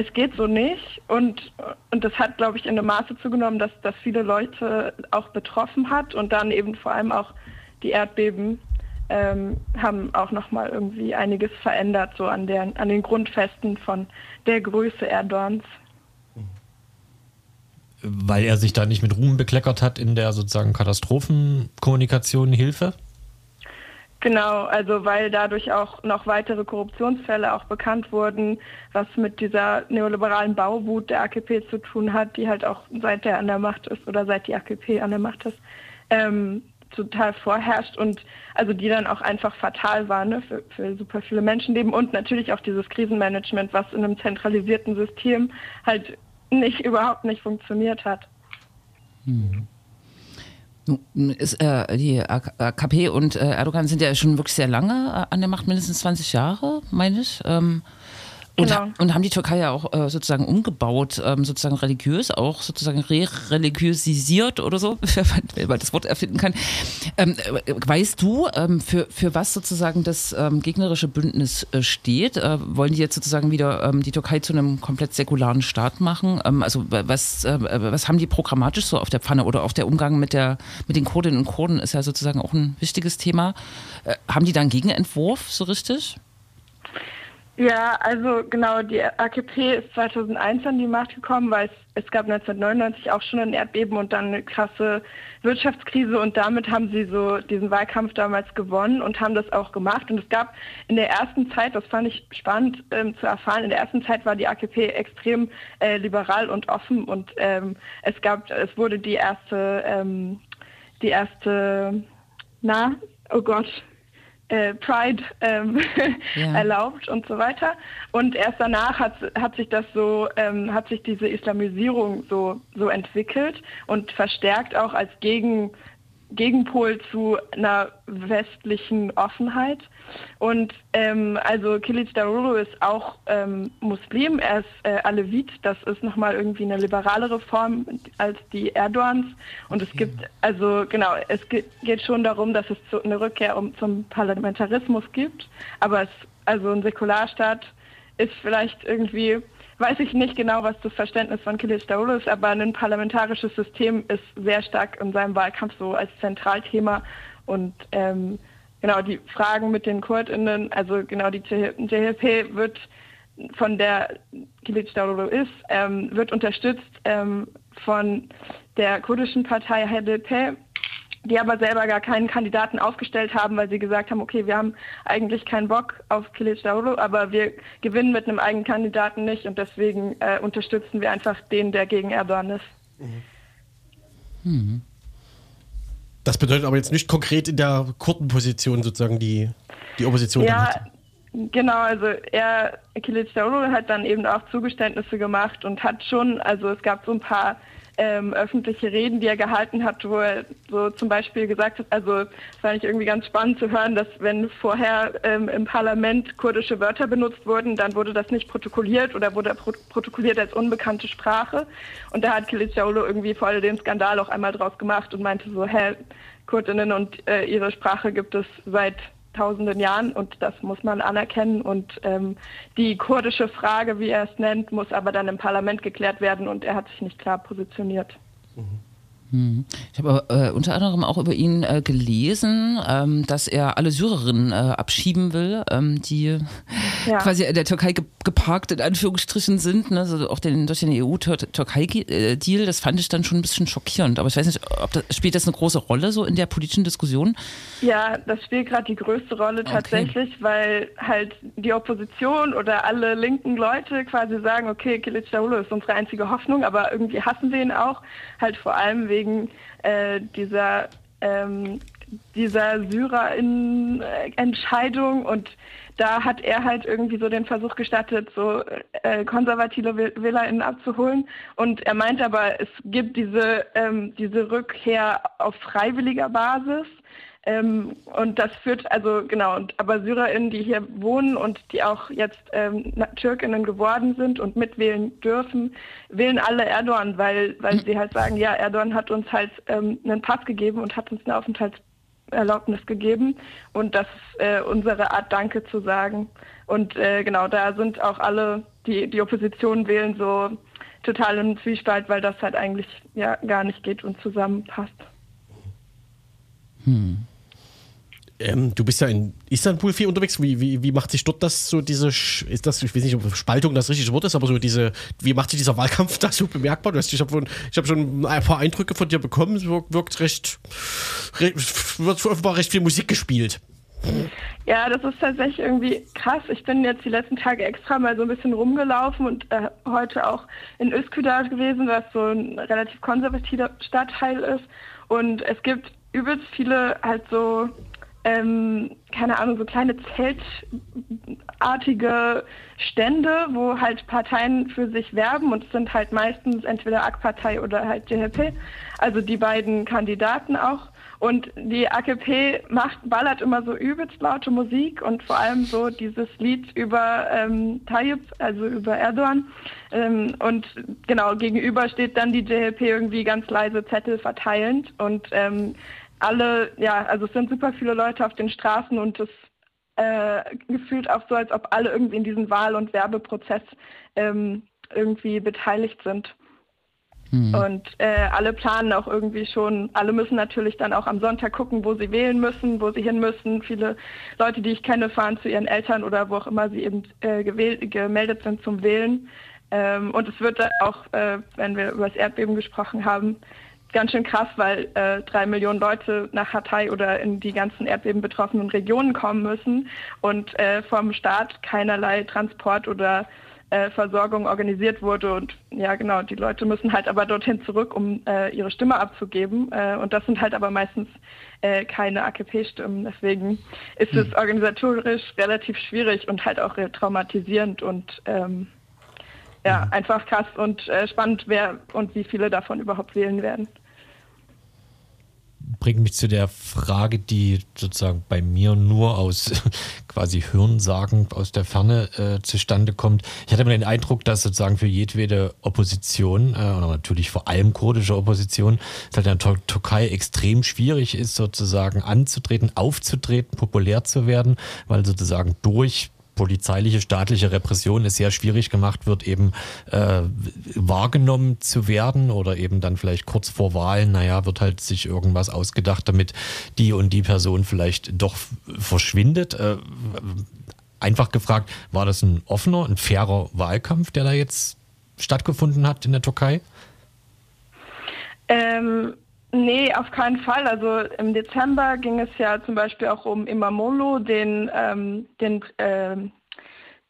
Speaker 5: es geht so nicht und, und das hat, glaube ich, in einem Maße zugenommen, dass das viele Leute auch betroffen hat und dann eben vor allem auch die Erdbeben ähm, haben auch nochmal irgendwie einiges verändert, so an, der, an den Grundfesten von der Größe Erdogans.
Speaker 1: Weil er sich da nicht mit Ruhm bekleckert hat in der sozusagen Katastrophenkommunikation Hilfe?
Speaker 5: Genau, also weil dadurch auch noch weitere Korruptionsfälle auch bekannt wurden, was mit dieser neoliberalen Bauwut der AKP zu tun hat, die halt auch seit der an der Macht ist oder seit die AKP an der Macht ist, ähm, total vorherrscht und also die dann auch einfach fatal war ne, für, für super viele Menschenleben und natürlich auch dieses Krisenmanagement, was in einem zentralisierten System halt nicht überhaupt nicht funktioniert hat.
Speaker 3: Nun Ist, äh, die AKP und äh, Erdogan sind ja schon wirklich sehr lange äh, an der Macht, mindestens 20 Jahre, meine ich. Ähm,
Speaker 5: Genau.
Speaker 3: ha- und haben die Türkei ja auch äh, sozusagen umgebaut, ähm, sozusagen religiös, auch sozusagen re-religiösisiert oder so, <laughs> wenn man das Wort erfinden kann. Ähm, äh, weißt du, ähm, für, für was sozusagen das ähm, gegnerische Bündnis äh, steht? Äh, wollen die jetzt sozusagen wieder ähm, die Türkei zu einem komplett säkularen Staat machen? Ähm, also wa- was, äh, was haben die programmatisch so auf der Pfanne oder auch der Umgang mit, der, mit den Kurdinnen und Kurden ist ja sozusagen auch ein wichtiges Thema. Äh, haben die da einen Gegenentwurf so richtig?
Speaker 5: Ja, also genau, die AKP ist 2001 an die Macht gekommen, weil es, es gab 1999 auch schon ein Erdbeben und dann eine krasse Wirtschaftskrise und damit haben sie so diesen Wahlkampf damals gewonnen und haben das auch gemacht. Und es gab in der ersten Zeit, das fand ich spannend ähm, zu erfahren, in der ersten Zeit war die AKP extrem äh, liberal und offen und ähm, es gab, es wurde die erste, ähm, die erste, na, oh Gott, äh, Pride ähm,
Speaker 3: Ja. <laughs>
Speaker 5: erlaubt und so weiter. Und erst danach hat, hat sich das so, ähm, hat sich diese Islamisierung so, so entwickelt und verstärkt auch als Gegen, Gegenpol zu einer westlichen Offenheit. Und ähm, also Kilic Darulu ist auch ähm, Muslim, er ist äh, Alevit, das ist nochmal irgendwie eine liberalere Form als die Erdogans. Und es gibt, also genau, es ge geht schon darum, dass es so eine Rückkehr um, zum Parlamentarismus gibt, aber es, also ein Säkularstaat ist vielleicht irgendwie weiß ich nicht genau, was das Verständnis von Kılıçdaroğlu ist, aber ein parlamentarisches System ist sehr stark in seinem Wahlkampf so als Zentralthema. Und ähm, genau die Fragen mit den KurdInnen, also genau die JHP wird von der Kılıçdaroğlu ist, ähm, wird unterstützt ähm, von der kurdischen Partei HDP, die aber selber gar keinen Kandidaten aufgestellt haben, weil sie gesagt haben, okay, wir haben eigentlich keinen Bock auf Kılıçdaroğlu, aber wir gewinnen mit einem eigenen Kandidaten nicht und deswegen äh, unterstützen wir einfach den, der gegen Erdogan ist.
Speaker 2: Das bedeutet aber jetzt nicht konkret in der Kurdenposition sozusagen die, die Opposition.
Speaker 5: Ja, genau, also er, Kılıçdaroğlu hat dann eben auch Zugeständnisse gemacht und hat schon, also es gab so ein paar ähm, öffentliche Reden, die er gehalten hat, wo er so zum Beispiel gesagt hat, also fand ich irgendwie ganz spannend zu hören, dass wenn vorher ähm, im Parlament kurdische Wörter benutzt wurden, dann wurde das nicht protokolliert oder wurde pro protokolliert als unbekannte Sprache. Und da hat Kılıçdaroğlu irgendwie voll den Skandal auch einmal draus gemacht und meinte so, hä, Kurdinnen und äh, ihre Sprache gibt es seit tausenden Jahren und das muss man anerkennen und ähm, die kurdische Frage, wie er es nennt, muss aber dann im Parlament geklärt werden und er hat sich nicht klar positioniert.
Speaker 3: Ich habe äh, unter anderem auch über ihn äh, gelesen, ähm, dass er alle Syrerinnen äh, abschieben will, ähm, die
Speaker 5: Ja.
Speaker 3: quasi in der Türkei ge geparkt in Anführungsstrichen sind. Ne? Also auch den, durch den EU-Türkei-Deal, das fand ich dann schon ein bisschen schockierend. Aber ich weiß nicht, ob das, spielt das eine große Rolle so in der politischen Diskussion?
Speaker 5: Ja, das spielt gerade die größte Rolle tatsächlich, weil halt die Opposition oder alle linken Leute quasi sagen, okay, Kılıçdaroğlu ist unsere einzige Hoffnung, aber irgendwie hassen wir ihn auch, halt vor allem wegen äh, dieser ähm, dieser Syrer-Entscheidung und da hat er halt irgendwie so den Versuch gestattet, so äh, konservative Wäh- WählerInnen abzuholen. Und er meint aber, es gibt diese, ähm, diese Rückkehr auf freiwilliger Basis. Ähm, und das führt, also genau, und, aber SyrerInnen, die hier wohnen und die auch jetzt ähm, TürkInnen geworden sind und mitwählen dürfen, wählen alle Erdogan, weil, weil sie halt sagen, ja, Erdogan hat uns halt ähm, einen Pass gegeben und hat uns eine Aufenthaltserlaubnis gegeben und das ist äh, unsere Art Danke zu sagen. Und äh, genau, da sind auch alle, die die Opposition wählen, so total im Zwiespalt, weil das halt eigentlich ja gar nicht geht und zusammenpasst.
Speaker 2: Ähm, du bist ja in Istanbul viel unterwegs. Wie, wie, wie macht sich dort das so diese, ist das, ich weiß nicht, ob Spaltung das richtige Wort ist, aber so diese, wie macht sich dieser Wahlkampf <laughs> da so bemerkbar? Du hast, ich habe schon, hab schon ein paar Eindrücke von dir bekommen. Es wirkt, wirkt recht, re, wird offenbar recht viel Musik gespielt.
Speaker 5: Ja, das ist tatsächlich irgendwie krass. Ich bin jetzt die letzten Tage extra mal so ein bisschen rumgelaufen und äh, heute auch in Üsküdar gewesen, was so ein relativ konservativer Stadtteil ist. Und es gibt übelst viele halt so, ähm, keine Ahnung, so kleine zeltartige Stände, wo halt Parteien für sich werben und es sind halt meistens entweder AK-Partei oder halt JHP, also die beiden Kandidaten auch. Und die AKP macht, ballert immer so übelst laute Musik und vor allem so dieses Lied über ähm, Tayyip, also über Erdogan. Ähm, und genau, gegenüber steht dann die JHP irgendwie ganz leise Zettel verteilend. Und ähm, alle, ja, also es sind super viele Leute auf den Straßen und es äh, gefühlt auch so, als ob alle irgendwie in diesem Wahl- und Werbeprozess ähm, irgendwie beteiligt sind. Und äh, alle planen auch irgendwie schon, alle müssen natürlich dann auch am Sonntag gucken, wo sie wählen müssen, wo sie hin müssen. Viele Leute, die ich kenne, fahren zu ihren Eltern oder wo auch immer sie eben äh, gewählt, gemeldet sind zum Wählen. Ähm, und es wird dann auch, äh, wenn wir über das Erdbeben gesprochen haben, ganz schön krass, weil äh, drei Millionen Leute nach Hatay oder in die ganzen Erdbeben betroffenen Regionen kommen müssen und äh, vom Staat keinerlei Transport oder äh, Versorgung organisiert wurde. Und ja, genau, die Leute müssen halt aber dorthin zurück, um äh, ihre Stimme abzugeben. Äh, und das sind halt aber meistens äh, keine AKP-Stimmen. Deswegen ist es organisatorisch relativ schwierig und halt auch re- traumatisierend und ähm, ja, einfach krass und äh, spannend, wer und wie viele davon überhaupt wählen werden.
Speaker 1: Bringt mich zu der Frage, die sozusagen bei mir nur aus <laughs> quasi Hirnsagen aus der Ferne äh, zustande kommt. Ich hatte immer den Eindruck, dass sozusagen für jedwede Opposition, äh, oder natürlich vor allem kurdische Opposition, es halt in der Tür- Türkei extrem schwierig ist, sozusagen anzutreten, aufzutreten, populär zu werden, weil sozusagen durch polizeiliche, staatliche Repression es sehr schwierig gemacht wird, eben äh, wahrgenommen zu werden oder eben dann vielleicht kurz vor Wahlen, naja, wird halt sich irgendwas ausgedacht, damit die und die Person vielleicht doch verschwindet. Äh, einfach gefragt, war das ein offener, ein fairer Wahlkampf, der da jetzt stattgefunden hat in der Türkei?
Speaker 5: Ähm, nee, auf keinen Fall. Also im Dezember ging es ja zum Beispiel auch um Imamoglu, den, ähm, den, ähm,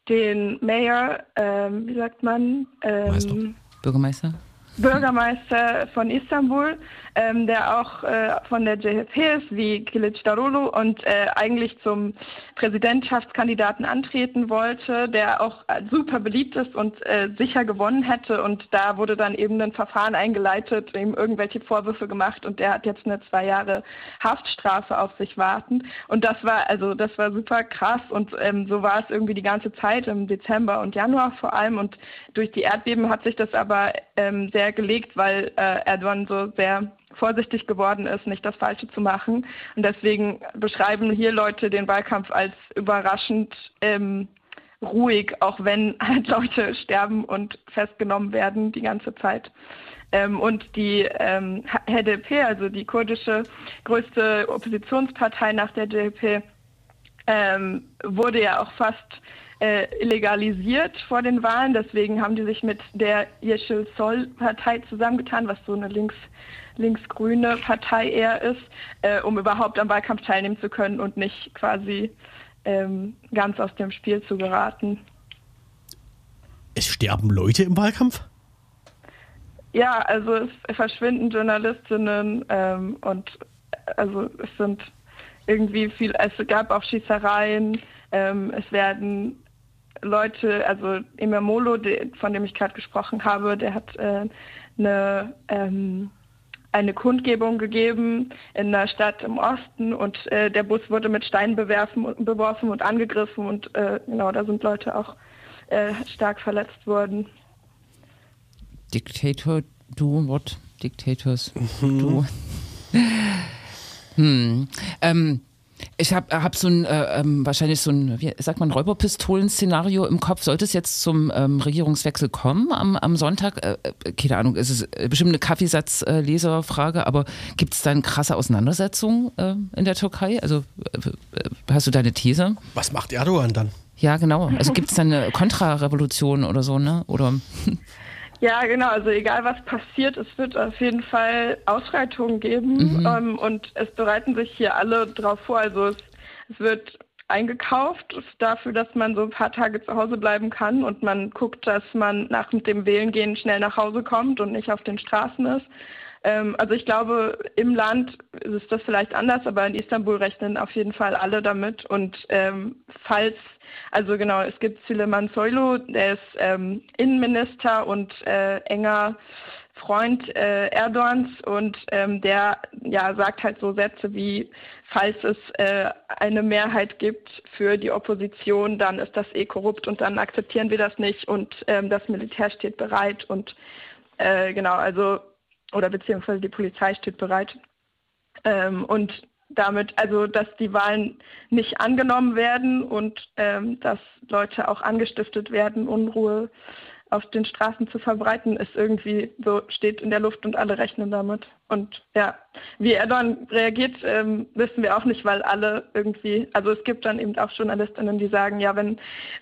Speaker 5: den Mayor, ähm, wie sagt man? Ähm,
Speaker 3: Bürgermeister?
Speaker 5: Bürgermeister von Istanbul, ähm, der auch äh, von der JHP ist, wie Kilic Darulu und äh, eigentlich zum Präsidentschaftskandidaten antreten wollte, der auch äh, super beliebt ist und äh, sicher gewonnen hätte. Und da wurde dann eben ein Verfahren eingeleitet, ihm irgendwelche Vorwürfe gemacht und der hat jetzt eine zwei Jahre Haftstrafe auf sich warten. Und das war also das war super krass und ähm, so war es irgendwie die ganze Zeit im Dezember und Januar vor allem. Und durch die Erdbeben hat sich das aber ähm, sehr gelegt, weil äh, Erdogan so sehr vorsichtig geworden ist, nicht das Falsche zu machen. Und deswegen beschreiben hier Leute den Wahlkampf als überraschend ähm, ruhig, auch wenn <laughs> halt Leute sterben und festgenommen werden die ganze Zeit. Ähm, und die ähm, HDP, also die kurdische größte Oppositionspartei nach der JP, ähm, wurde ja auch fast äh, illegalisiert vor den Wahlen. Deswegen haben die sich mit der Yeşil Sol Partei zusammengetan, was so eine links linksgrüne Partei eher ist, äh, um überhaupt am Wahlkampf teilnehmen zu können und nicht quasi ähm, ganz aus dem Spiel zu geraten.
Speaker 2: Es sterben Leute im Wahlkampf?
Speaker 5: Ja, also es verschwinden Journalistinnen ähm, und also es sind irgendwie viel, es gab auch Schießereien, ähm, es werden Leute, also Imamolo, von dem ich gerade gesprochen habe, der hat äh, eine, ähm, eine Kundgebung gegeben in einer Stadt im Osten und äh, der Bus wurde mit Steinen bewerfen, beworfen und angegriffen und äh, genau, da sind Leute auch äh, stark verletzt worden.
Speaker 3: Dictator, du, what? Dictators, du. <laughs> hm. Ähm, ich habe hab so ein, äh, ähm, wahrscheinlich so ein, wie sagt man, Räuberpistolen-Szenario im Kopf. Sollte es jetzt zum ähm, Regierungswechsel kommen am, am Sonntag? Äh, äh, keine Ahnung, es ist äh, bestimmt eine Kaffeesatz-Leserfrage, aber gibt es da eine krasse Auseinandersetzung äh, in der Türkei? Also äh, äh, hast du da eine These?
Speaker 2: Was macht Erdogan dann?
Speaker 3: Ja, genau. Also gibt es da eine Kontrarevolution oder so, ne? Oder <laughs>
Speaker 5: Ja, genau. Also egal was passiert, es wird auf jeden Fall Ausschreitungen geben
Speaker 3: Mhm.
Speaker 5: ähm, und es bereiten sich hier alle drauf vor. Also es, es wird eingekauft dafür, dass man so ein paar Tage zu Hause bleiben kann und man guckt, dass man nach dem Wählen gehen schnell nach Hause kommt und nicht auf den Straßen ist. Ähm, also ich glaube, im Land ist das vielleicht anders, aber in Istanbul rechnen auf jeden Fall alle damit. Und ähm, falls, also genau, es gibt Süleyman Soylu, der ist ähm, Innenminister und äh, enger Freund äh, Erdogans. Und ähm, der ja sagt halt so Sätze wie falls es äh, eine Mehrheit gibt für die Opposition, dann ist das eh korrupt und dann akzeptieren wir das nicht. Und ähm, das Militär steht bereit. Und äh, genau also oder beziehungsweise die Polizei steht bereit ähm, und damit also dass die Wahlen nicht angenommen werden und ähm, dass Leute auch angestiftet werden Unruhe auf den Straßen zu verbreiten, ist irgendwie so, steht in der Luft und alle rechnen damit. Und ja, wie Erdogan reagiert, ähm, wissen wir auch nicht, weil alle irgendwie, also es gibt dann eben auch Journalistinnen, die sagen, ja, wenn,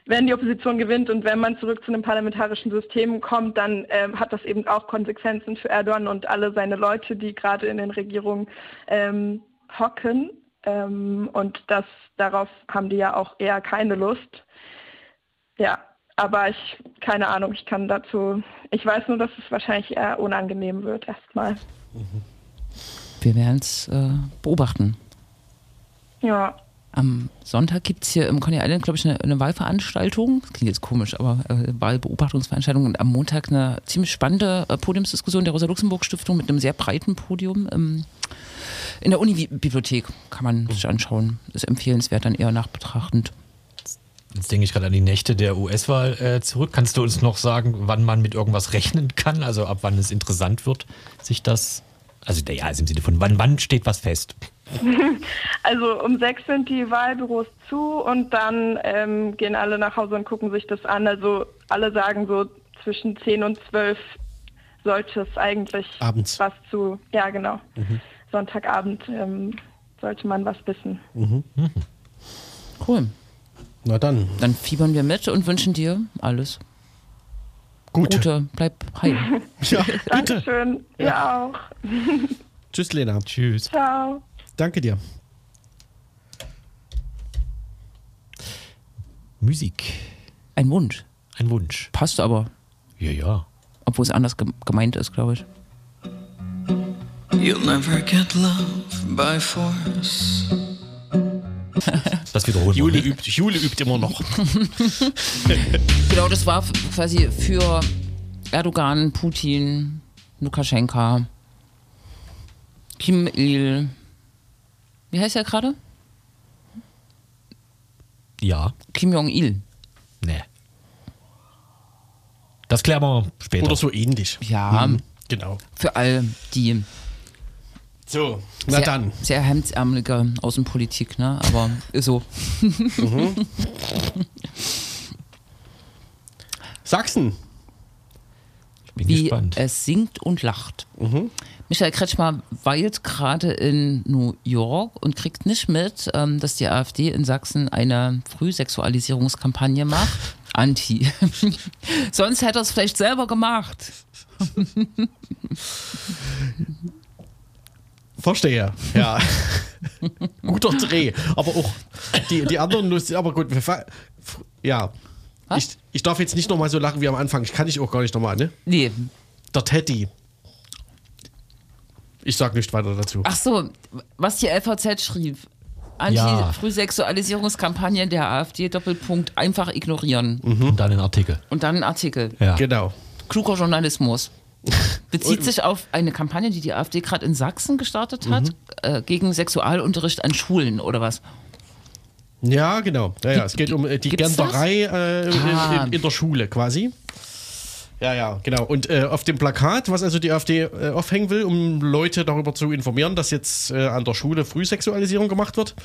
Speaker 5: wenn die Opposition gewinnt und wenn man zurück zu einem parlamentarischen System kommt, dann ähm, hat das eben auch Konsequenzen für Erdogan und alle seine Leute, die gerade in den Regierungen ähm, hocken. Ähm, und das, darauf haben die ja auch eher keine Lust. Ja, aber ich, keine Ahnung, ich kann dazu, ich weiß nur, dass es wahrscheinlich eher unangenehm wird erstmal.
Speaker 3: wir werden es äh, beobachten.
Speaker 5: Ja,
Speaker 3: Am Sonntag gibt es hier im Coney Island, glaube ich, eine, eine Wahlveranstaltung. Das klingt jetzt komisch, aber äh, Wahlbeobachtungsveranstaltung. Und am Montag eine ziemlich spannende äh, Podiumsdiskussion der Rosa-Luxemburg-Stiftung mit einem sehr breiten Podium ähm, in der Uni-Bibliothek. Kann man sich anschauen. Ist empfehlenswert, dann eher nachbetrachtend.
Speaker 1: Jetzt denke ich gerade an die Nächte der US-Wahl äh, zurück. Kannst du uns noch sagen, wann man mit irgendwas rechnen kann? Also ab wann es interessant wird, sich das Also, ja, also im Sinne von, wann, wann steht was fest? <laughs>
Speaker 5: Also um sechs sind die Wahlbüros zu und dann ähm, gehen alle nach Hause und gucken sich das an. Also alle sagen so zwischen 10 und 12 sollte es eigentlich
Speaker 2: Abends.
Speaker 5: was zu, ja genau, Sonntagabend ähm, sollte man was wissen.
Speaker 3: Cool.
Speaker 2: Na dann,
Speaker 3: Dann fiebern wir mit und wünschen dir alles
Speaker 2: gut.
Speaker 3: Gute. Bleib heil. <laughs> <laughs>
Speaker 2: Ja, bitte.
Speaker 5: Dankeschön, ihr auch. <laughs>
Speaker 2: Tschüss, Lena.
Speaker 1: Tschüss.
Speaker 5: Ciao.
Speaker 2: Danke dir.
Speaker 1: Musik.
Speaker 3: Ein Wunsch.
Speaker 1: Ein Wunsch.
Speaker 3: Passt aber,
Speaker 1: Ja, ja.
Speaker 3: obwohl es anders gem- gemeint ist, glaube ich.
Speaker 6: You'll never get love by force. <laughs>
Speaker 1: Das wiederholen wir.
Speaker 2: Jule
Speaker 1: nicht.
Speaker 2: übt, Jule übt immer noch. <laughs>
Speaker 3: Genau, das war quasi für Erdogan, Putin, Lukaschenka, Kim Il. Wie heißt er gerade?
Speaker 1: Ja.
Speaker 3: Kim Jong-il.
Speaker 1: Nee. Das klären wir später.
Speaker 2: Oder so ähnlich.
Speaker 3: Ja,
Speaker 2: Genau.
Speaker 3: für all die
Speaker 2: So, na
Speaker 3: sehr,
Speaker 2: dann.
Speaker 3: sehr hemdsärmelige Außenpolitik, ne? Aber so.
Speaker 2: Sachsen.
Speaker 1: Ich bin
Speaker 3: wie
Speaker 1: gespannt.
Speaker 3: es singt und lacht. Michael Kretschmer weilt gerade in New York und kriegt nicht mit, ähm, dass die AfD in Sachsen eine Frühsexualisierungskampagne macht. <laughs> Anti. <laughs> Sonst hätte er es vielleicht selber gemacht. <laughs>
Speaker 2: Verstehe, ja. <laughs> Guter Dreh. Aber auch die, die anderen lustig, aber gut. wir Ja. Ich, ich darf jetzt nicht nochmal so lachen wie am Anfang. Ich kann ich auch gar nicht nochmal, ne?
Speaker 3: Nee.
Speaker 2: Der Teddy. Ich sag nicht weiter dazu.
Speaker 3: Ach so, was die LVZ schrieb. Anti-Frühsexualisierungskampagne der AfD, Doppelpunkt, einfach ignorieren.
Speaker 1: Und dann ein Artikel.
Speaker 3: Und dann ein Artikel.
Speaker 1: Ja.
Speaker 2: Genau.
Speaker 3: kluger Journalismus. <laughs> Bezieht sich auf eine Kampagne, die die AfD gerade in Sachsen gestartet hat, äh, gegen Sexualunterricht an Schulen oder was?
Speaker 2: Ja, genau. Ja, ja. Es geht um äh, die
Speaker 3: Gibt's
Speaker 2: Genderei äh, in,
Speaker 3: Ah.
Speaker 2: in, in der Schule quasi. Ja, ja, genau. Und äh, auf dem Plakat, was also die AfD äh, aufhängen will, um Leute darüber zu informieren, dass jetzt äh, an der Schule Frühsexualisierung gemacht wird,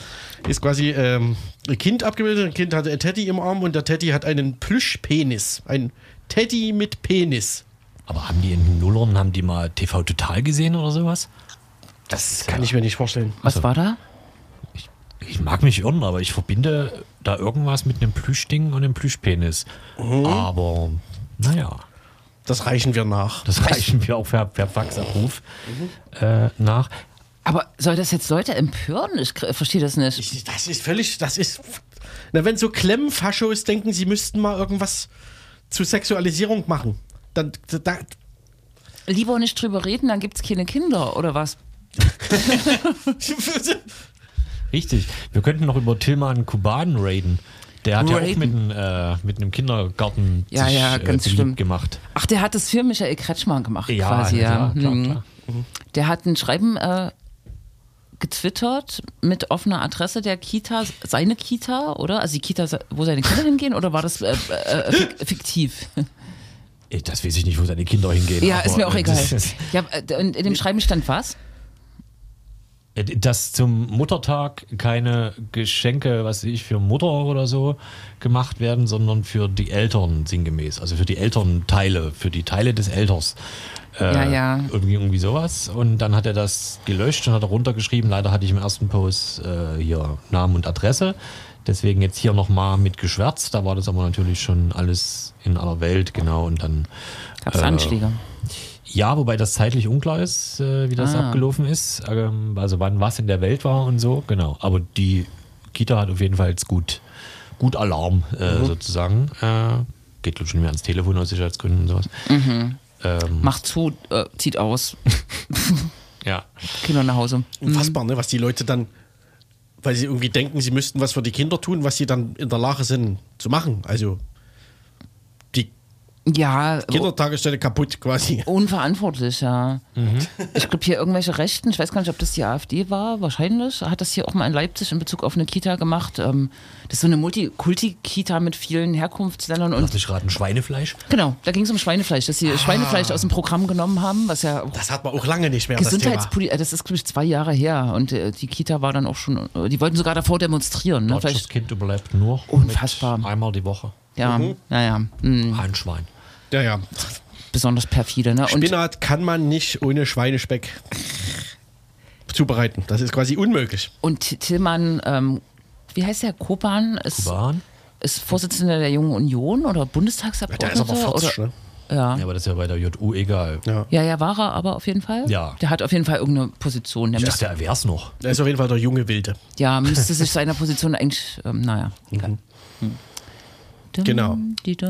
Speaker 2: ist quasi ähm, ein Kind abgebildet. Ein Kind hat ein Teddy im Arm und der Teddy hat einen Plüschpenis. Ein Teddy mit Penis.
Speaker 1: Aber haben die in den Nullern, haben die mal TV Total gesehen oder sowas?
Speaker 2: Das kann ich mir nicht vorstellen.
Speaker 3: Was war da?
Speaker 1: Ich mag mich irren, aber ich verbinde da irgendwas mit einem Plüschding und einem Plüschpenis. Aber, naja,
Speaker 2: Das reichen wir nach.
Speaker 1: das reichen wir auch per, per Faxabruf äh, nach.
Speaker 3: Aber soll das jetzt Leute empören? Ich verstehe das nicht.
Speaker 2: Ich- Das ist völlig, das ist. Na, wenn so Klemmfaschos denken, sie müssten mal irgendwas zu Sexualisierung machen, dann. Da,
Speaker 3: Lieber nicht drüber reden, dann gibt es keine Kinder oder was? <laughs>
Speaker 1: Richtig. Wir könnten noch über Tilman Kuban raiden. Der hat ja auch
Speaker 3: Raiden.
Speaker 1: mit, einem, äh, mit einem Kindergarten
Speaker 3: Ja,
Speaker 1: sich,
Speaker 3: ja,
Speaker 1: äh,
Speaker 3: ganz
Speaker 1: beliebt
Speaker 3: schlimm.
Speaker 1: gemacht.
Speaker 3: Ach, der hat das für Michael Kretschmann gemacht
Speaker 1: Ja,
Speaker 3: quasi.
Speaker 1: ja,
Speaker 3: Ja,
Speaker 1: klar, klar,
Speaker 3: Mhm. Der hat ein Schreiben äh, getwittert mit offener Adresse der Kita, seine Kita, oder? Also die Kita, wo seine Kinder hingehen, oder war das äh, äh, fik- fiktiv?
Speaker 1: Ey, Das weiß ich nicht, wo seine Kinder hingehen.
Speaker 3: Ja, ist mir auch
Speaker 1: äh,
Speaker 3: egal. Ja, äh, und in dem Schreiben stand was?
Speaker 1: äh, dass zum Muttertag keine Geschenke, was weiß ich, für Mutter oder so gemacht werden, sondern für die Eltern sinngemäß. Also für die Elternteile, für die Teile des Elters. Äh,
Speaker 3: Ja, ja.
Speaker 1: Irgendwie, irgendwie sowas. Und dann hat er das gelöscht und hat er runtergeschrieben. Leider hatte ich im ersten Post äh, hier Namen und Adresse. Deswegen jetzt hier nochmal mit geschwärzt. Da war das aber natürlich schon alles in aller Welt, genau. Und dann.
Speaker 3: Gab es
Speaker 1: Äh,
Speaker 3: Anschläge?
Speaker 1: Ja, wobei das zeitlich unklar ist, äh, wie das
Speaker 3: Ah.
Speaker 1: abgelaufen ist. Ähm, also wann was in der Welt war und so, genau. Aber die Kita hat auf jeden Fall jetzt gut, gut Alarm äh,
Speaker 3: Mhm.
Speaker 1: sozusagen. Äh, geht glaube ich schon mehr ans Telefon aus Sicherheitsgründen und sowas.
Speaker 3: Mhm.
Speaker 1: Ähm,
Speaker 3: Macht zu, äh, zieht aus. <laughs>
Speaker 1: ja.
Speaker 3: Kinder nach Hause.
Speaker 2: unfassbar, ne? Was die Leute dann, weil sie irgendwie denken, sie müssten was für die Kinder tun, was sie dann in der Lage sind zu machen. Also,
Speaker 3: Ja,
Speaker 2: Kindertagesstätte kaputt quasi.
Speaker 3: unverantwortlich, ja.
Speaker 2: Mhm.
Speaker 3: Ich glaube, hier irgendwelche Rechten, ich weiß gar nicht, ob das die AfD war, wahrscheinlich, hat das hier auch mal in Leipzig in Bezug auf eine Kita gemacht. Ähm, Das ist so eine Multikulti-Kita mit vielen Herkunftsländern und
Speaker 1: Lass mich raten, Schweinefleisch?
Speaker 3: genau, da ging es um Schweinefleisch, dass sie
Speaker 2: Ah.
Speaker 3: Schweinefleisch aus dem Programm genommen haben, was ja
Speaker 2: Das hat man auch lange nicht mehr, das Thema.
Speaker 3: Gesundheitspolitik, das ist glaube ich zwei Jahre her und äh, die Kita war dann auch schon, äh, die wollten sogar davor demonstrieren. Ne? Vielleicht,
Speaker 1: Kind überlebt nur
Speaker 3: Unfassbar.
Speaker 1: einmal die Woche.
Speaker 3: ja, naja, mh,
Speaker 1: Ein Schwein.
Speaker 2: Ja, ja.
Speaker 3: besonders perfide. Ne? Und
Speaker 2: Spinat kann man nicht ohne Schweinespeck zubereiten. Das ist quasi unmöglich.
Speaker 3: Und Tillmann, ähm, wie heißt der? Koban ist,
Speaker 1: Kuban?
Speaker 3: ist Vorsitzender der Jungen Union oder Bundestagsabgeordneter?
Speaker 2: Der ist aber 40,
Speaker 3: oder,
Speaker 2: ne?
Speaker 3: ja.
Speaker 1: Ja, aber das ist ja bei der JU egal.
Speaker 2: Ja.
Speaker 3: ja, ja, war er aber auf jeden Fall.
Speaker 1: Ja.
Speaker 3: Der hat auf jeden Fall irgendeine Position. Der
Speaker 1: Ich
Speaker 3: müsste,
Speaker 1: dachte, er wär's noch.
Speaker 2: Der ist auf jeden Fall der junge Wilde.
Speaker 3: ja, müsste sich seiner Position eigentlich, ähm, naja, egal. Hm. Dum,
Speaker 2: Genau.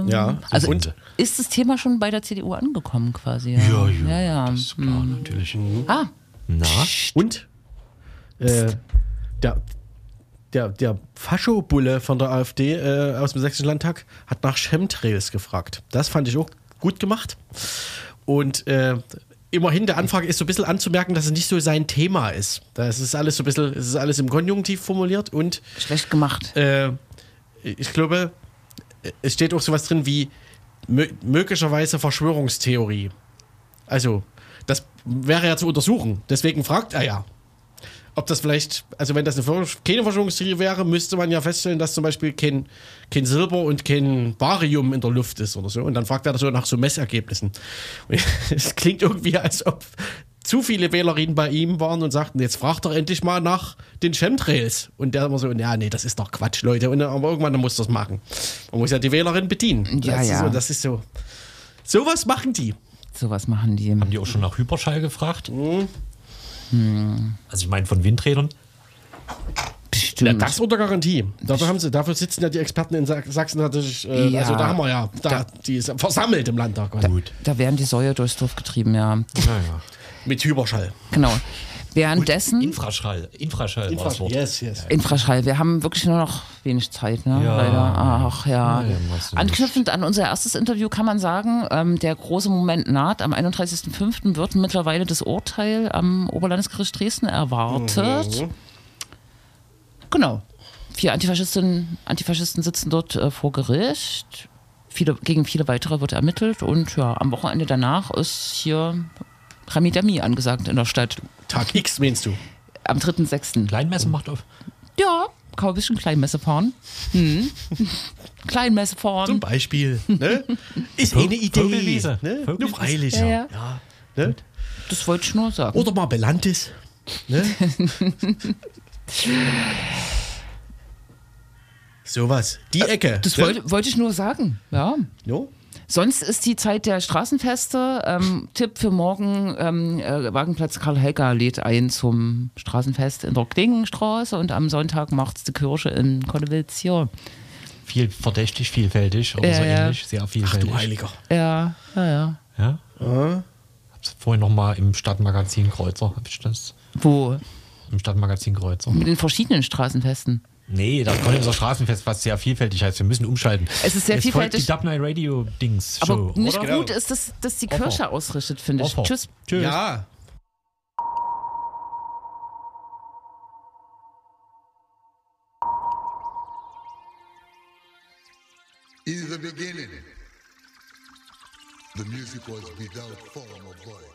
Speaker 2: Ja,
Speaker 3: Also
Speaker 2: und-
Speaker 3: ist das Thema schon bei der CDU angekommen quasi? Ja,
Speaker 1: Ja,
Speaker 3: ja.
Speaker 1: ja.
Speaker 3: ja.
Speaker 1: Das ist klar, natürlich.
Speaker 3: Ah,
Speaker 1: Na?
Speaker 2: Und äh, der, der, der Faschobulle von der AfD äh, aus dem Sächsischen Landtag hat nach Chemtrails gefragt. Das fand ich auch gut gemacht. Und äh, immerhin, der Anfrage ist so ein bisschen anzumerken, dass es nicht so sein Thema ist. Das ist alles so ein bisschen, es ist alles im Konjunktiv formuliert und
Speaker 3: schlecht gemacht.
Speaker 2: äh, ich glaube, es steht auch sowas drin wie mö möglicherweise Verschwörungstheorie. Also, das wäre ja zu untersuchen. Deswegen fragt er ja. Ob das vielleicht, also wenn das eine keine Verschwörungstheorie wäre, müsste man ja feststellen, dass zum Beispiel kein, kein Silber und kein Barium in der Luft ist oder so. Und dann fragt er so nach so Messergebnissen. <laughs> Es klingt irgendwie, als ob zu viele Wählerinnen bei ihm waren und sagten, jetzt fragt doch endlich mal nach den Chemtrails. Und der immer so, ja, nee, das ist doch Quatsch, Leute. Und, aber irgendwann muss das machen. Man muss ja die Wählerin bedienen.
Speaker 3: Ja,
Speaker 2: das
Speaker 3: ja.
Speaker 2: Ist so, das ist so. Sowas machen die.
Speaker 3: Sowas machen die.
Speaker 1: Haben die auch schon nach Hyperschall gefragt?
Speaker 2: Mhm.
Speaker 1: Also ich meine von Windrädern.
Speaker 3: Bestimmt.
Speaker 2: Ja, das unter Garantie. Dafür, haben sie, dafür sitzen ja die Experten in Sa- Sachsen natürlich. Äh,
Speaker 3: Ja.
Speaker 2: Also da haben wir ja, da, die ist versammelt im Landtag.
Speaker 1: Gut.
Speaker 3: Da werden die Säue durchs Dorf getrieben, ja.
Speaker 1: Naja.
Speaker 2: Mit Hyperschall.
Speaker 3: Genau. Währenddessen.
Speaker 1: Infraschall. Infraschall war das Wort.
Speaker 2: Yes, yes.
Speaker 3: Infraschall. Wir haben wirklich nur noch wenig Zeit, ne?
Speaker 1: Ja.
Speaker 3: Leider. Ach ja.
Speaker 1: Du
Speaker 3: Anknüpfend an unser erstes Interview kann man sagen, ähm, der große Moment naht. Am 31.05. wird mittlerweile das Urteil am Oberlandesgericht Dresden erwartet.
Speaker 2: Mhm.
Speaker 3: Genau. Vier Antifaschisten, Antifaschisten sitzen dort äh, vor Gericht. Viele, gegen viele weitere wird ermittelt und ja, am Wochenende danach ist hier Rami Demi angesagt in der Stadt.
Speaker 2: Tag X meinst du?
Speaker 3: Am 3.06.
Speaker 1: Kleinmesse macht auf.
Speaker 3: Ja, kann ein bisschen Kleinmesse fahren. Hm. <laughs> Kleinmesse
Speaker 2: Zum
Speaker 3: fahren.
Speaker 2: Beispiel. Ne? Ist eine Idee.
Speaker 1: Vogelwiese.
Speaker 2: Ne?
Speaker 1: Vogelwiese.
Speaker 2: Nur freilich.
Speaker 3: Ja,
Speaker 2: Ja,
Speaker 3: ja.
Speaker 2: Ne?
Speaker 3: Das wollte ich nur sagen.
Speaker 2: Oder mal Belantis. Ne? <laughs> Sowas. Die Ecke.
Speaker 3: Das
Speaker 2: ne?
Speaker 3: wollte, wollte ich nur sagen. Ja.
Speaker 2: Jo?
Speaker 3: Sonst ist die Zeit der Straßenfeste. Ähm, Tipp für morgen: ähm, äh, Wagenplatz Karl Helger lädt ein zum Straßenfest in der Klingenstraße und am Sonntag macht's die Kirche in Konnewitz hier.
Speaker 1: Viel verdächtig, vielfältig oder
Speaker 3: Ja,
Speaker 1: so
Speaker 3: ja.
Speaker 1: ähnlich. Sehr
Speaker 2: Ach
Speaker 1: vielfältig.
Speaker 2: du Heiliger.
Speaker 3: Ja, ja, ja.
Speaker 1: Ja? Hab's vorhin noch mal im Stadtmagazin Kreuzer, hab ich das?
Speaker 3: Wo?
Speaker 1: Im Stadtmagazin Kreuzer.
Speaker 3: Mit den verschiedenen Straßenfesten.
Speaker 1: Nee, da kommt unser Straßenfest, was sehr vielfältig heißt. Wir müssen umschalten.
Speaker 3: Es ist sehr
Speaker 1: Jetzt folgt
Speaker 3: vielfältig.
Speaker 1: die Dub Night Radio Dings
Speaker 3: Aber
Speaker 1: Show,
Speaker 3: nicht
Speaker 1: oder?
Speaker 3: gut ist, dass, dass die
Speaker 1: Offer.
Speaker 3: Kirche ausrichtet, finde ich.
Speaker 1: Offer.
Speaker 3: Tschüss.
Speaker 1: Tschüss.
Speaker 2: Ja.
Speaker 7: In the beginning, the music was without form or void.